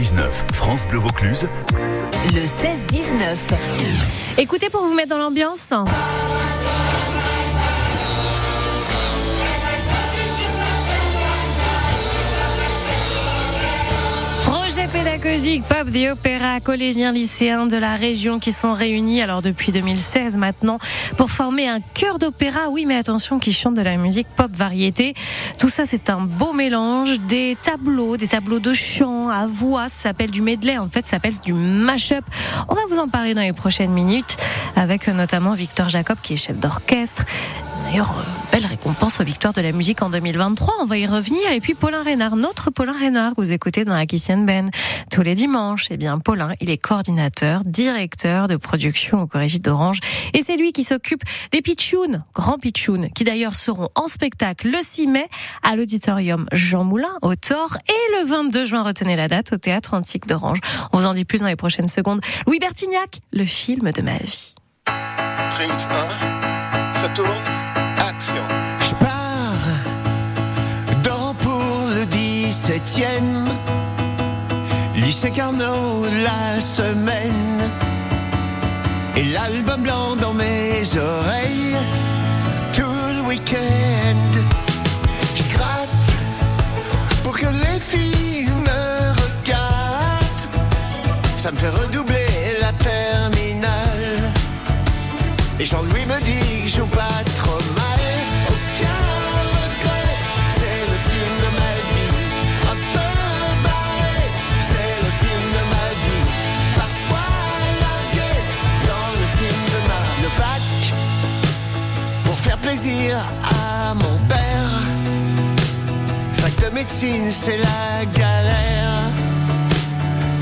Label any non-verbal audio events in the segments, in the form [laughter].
16-19, France Bleu Vaucluse. Le 16-19. Écoutez pour vous mettre dans l'ambiance. Projet pédagogique Pop des opéras collégiens lycéens de la région qui sont réunis alors depuis 2016 maintenant pour former un chœur d'opéra. Oui, mais attention, qui chante de la musique pop variété. Tout ça, c'est un beau mélange des tableaux, des tableaux de chant à voix. Ça s'appelle du medley. En fait, ça s'appelle du mash-up. On va vous en parler dans les prochaines minutes avec notamment Victor Jacob qui est chef d'orchestre. D'ailleurs, euh, belle récompense aux victoires de la musique en 2023. On va y revenir. Et puis Paulin Reynard, notre Paulin Reynard, vous écoutez dans la Kissienne Tous les dimanches. Eh bien, Paulin, il est coordinateur, directeur de production au Corrigide d'Orange. Et c'est lui qui s'occupe des pitchouns, grands pitchouns, qui d'ailleurs seront en spectacle le 6 mai à l'auditorium Jean Moulin au Thor et le 22 juin, retenez la date, au Théâtre Antique d'Orange. On vous en dit plus dans les prochaines secondes. Louis Bertignac, le film de ma vie. Prise 1, ça tourne, action. Je pars dans pour le 17e lycée Carnot la semaine et l'album blanc dans mes oreilles tout le week-end. Je gratte pour que les filles me regardent. Ça me fait redoubler la terminale. Et Jean-Louis me dit que je joue pas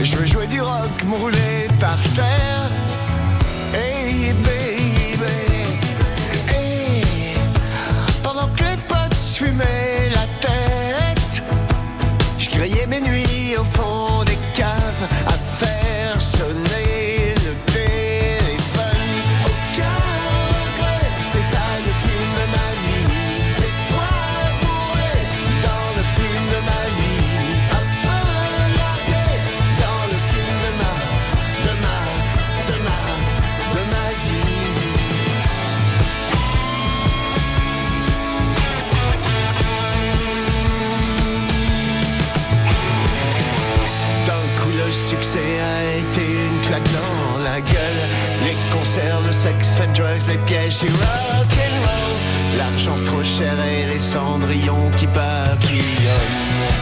Je veux jouer du rock, me rouler par terre. Hey baby, les pièges du rock and roll. L'argent trop cher et les cendrillons qui papillonnent.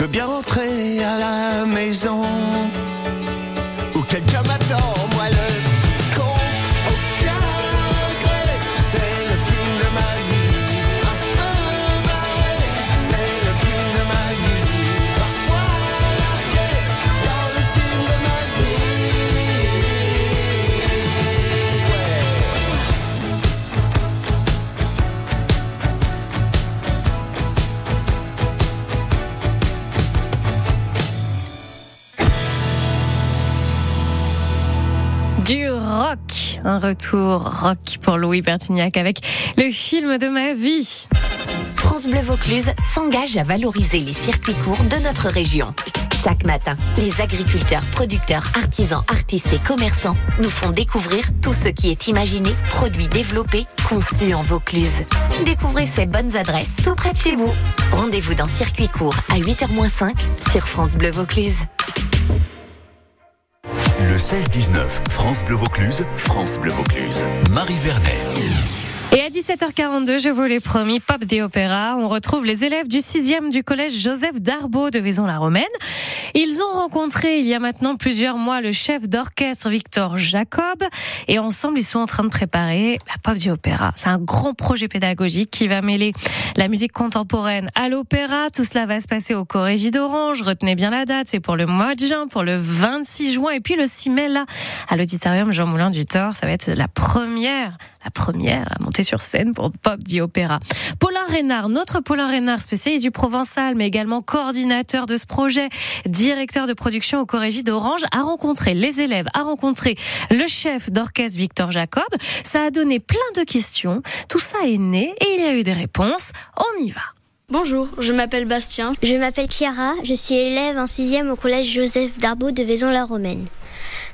De bien rentrer à la maison où quelqu'un m'attend, un retour rock pour Louis Bertignac avec le film de ma vie. France Bleu Vaucluse s'engage à valoriser les circuits courts de notre région. Chaque matin, les agriculteurs, producteurs, artisans, artistes et commerçants nous font découvrir tout ce qui est imaginé, produit, développé, conçu en Vaucluse. Découvrez ces bonnes adresses tout près de chez vous. Rendez-vous dans Circuit court à 8h-5 sur France Bleu Vaucluse. Le 16-19, France Bleu Vaucluse, France Bleu Vaucluse. Marie Vernet. 17h42, je vous l'ai promis, Pop des Opéras. On retrouve les élèves du 6e du collège Joseph Darbeau de Vaison-la-Romaine. Ils ont rencontré il y a maintenant plusieurs mois le chef d'orchestre Victor Jacob et ensemble ils sont en train de préparer la Pop des Opéras. C'est un grand projet pédagogique qui va mêler la musique contemporaine à l'opéra. Tout cela va se passer au Corrégie d'Orange. Retenez bien la date, c'est pour le mois de juin, pour le 26 juin et puis le 6 mai là à l'auditorium Jean Moulin du Thor. Ça va être la première, la première à monter sur scène pour Pop dit Opéra. Paulin Reynard, notre Paulin Reynard, spécialiste du provençal, mais également coordinateur de ce projet, directeur de production au Corrégie d'Orange, a rencontré les élèves, a rencontré le chef d'orchestre Victor Jacob. Ça a donné plein de questions. Tout ça est né et il y a eu des réponses. On y va. Bonjour, je m'appelle Bastien. Je m'appelle Chiara, je suis élève en 6 au collège Joseph Darbeau de Vaison-la-Romaine.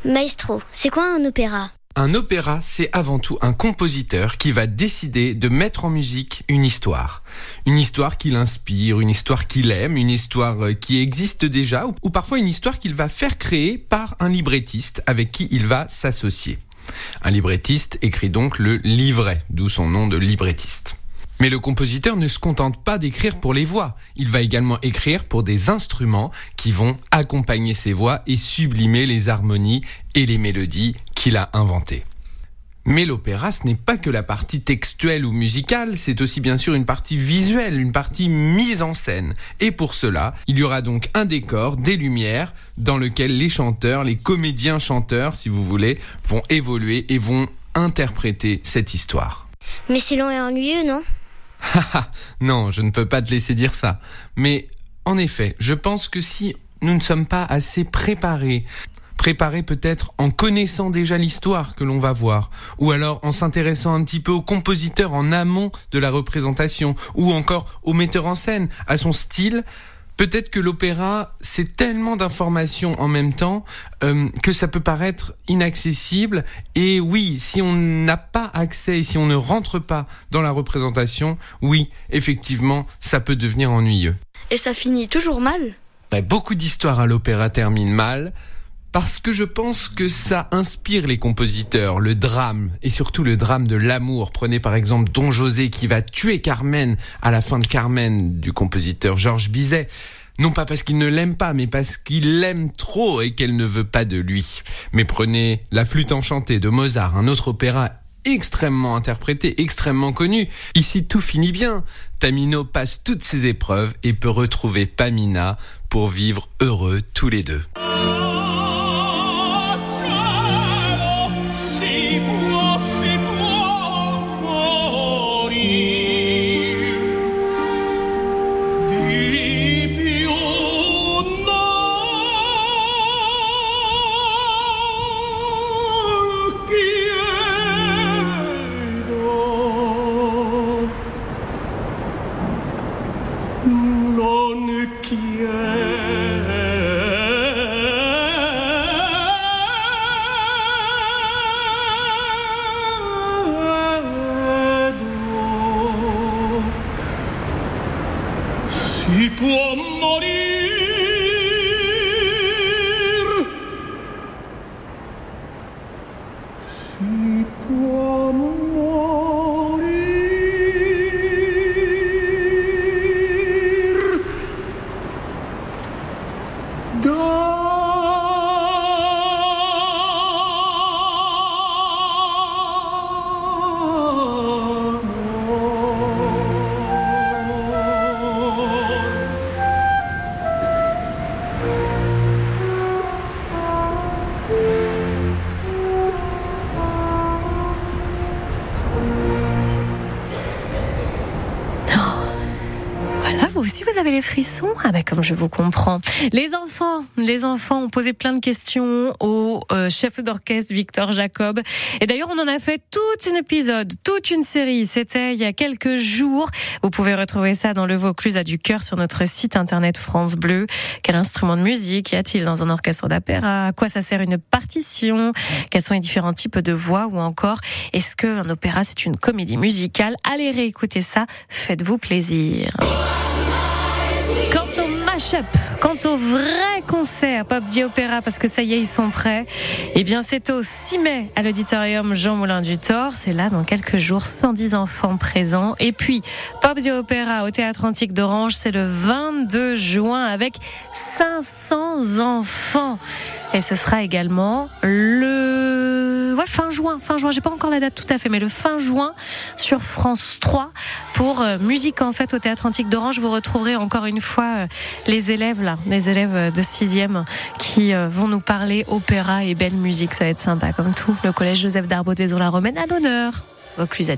Maestro, c'est quoi un opéra? Un opéra, c'est avant tout un compositeur qui va décider de mettre en musique une histoire. Une histoire qui l'inspire, une histoire qu'il aime, une histoire euh, qui existe déjà, ou parfois une histoire qu'il va faire créer par un librettiste avec qui il va s'associer. Un librettiste écrit donc le livret, d'où son nom de librettiste. Mais le compositeur ne se contente pas d'écrire pour les voix, il va également écrire pour des instruments qui vont accompagner ses voix et sublimer les harmonies et les mélodies qu'il a inventées. Mais l'opéra, ce n'est pas que la partie textuelle ou musicale, c'est aussi bien sûr une partie visuelle, une partie mise en scène. Et pour cela, il y aura donc un décor, des lumières, dans lequel les chanteurs, les comédiens chanteurs, si vous voulez, vont évoluer et vont interpréter cette histoire. Mais c'est long et ennuyeux, non? [laughs] Non, je ne peux pas te laisser dire ça. Mais en effet, je pense que si nous ne sommes pas assez préparés, préparés peut-être en connaissant déjà l'histoire que l'on va voir, ou alors en s'intéressant un petit peu au compositeur en amont de la représentation, ou encore au metteur en scène, à son style, Peut-être que l'opéra, c'est tellement d'informations en même temps euh, que ça peut paraître inaccessible. Et oui, si on n'a pas accès et si on ne rentre pas dans la représentation, oui, effectivement, ça peut devenir ennuyeux. Et ça finit toujours mal? Ben, Beaucoup d'histoires à l'opéra terminent mal parce que je pense que ça inspire les compositeurs, le drame, et surtout le drame de l'amour. Prenez par exemple Don José qui va tuer Carmen à la fin de Carmen du compositeur Georges Bizet. Non pas parce qu'il ne l'aime pas, mais parce qu'il l'aime trop et qu'elle ne veut pas de lui. Mais prenez La flûte enchantée de Mozart, un autre opéra extrêmement interprété, extrêmement connu. Ici, tout finit bien. Tamino passe toutes ses épreuves et peut retrouver Pamina pour vivre heureux tous les deux. chi può morir? Chi può morir? Da Si vous avez les frissons Ah ben comme je vous comprends. Les enfants, les enfants ont posé plein de questions au euh, chef d'orchestre Victor Jacob. Et d'ailleurs, on en a fait tout un épisode, toute une série. C'était il y a quelques jours. Vous pouvez retrouver ça dans le Vaucluse à du cœur sur notre site internet France Bleu. Quel instrument de musique y a-t-il dans un orchestre d'opéra? À quoi ça sert une partition? Quels sont les différents types de voix Ou encore, est-ce qu'un opéra c'est une comédie musicale? Allez réécouter ça. Faites-vous plaisir. Mash-up. Quant au vrai concert Pop Di Opéra, parce que ça y est, ils sont prêts, eh bien, c'est au 6 mai à l'auditorium Jean Moulin du Thor. C'est là dans quelques jours, 110 enfants présents. Et puis, Pop Di Opéra au Théâtre Antique d'Orange, c'est le 22 juin avec 500 enfants. Et ce sera également le fin juin. Fin juin, j'ai pas encore la date tout à fait, mais le fin juin sur France 3 pour euh, musique en fait au Théâtre Antique d'Orange. Vous retrouverez encore une fois euh, les élèves là, les élèves de 6e qui euh, vont nous parler opéra et belle musique. Ça va être sympa comme tout. Le collège Joseph Darbo de Vaison-la-Romaine à l'honneur. Vaucluse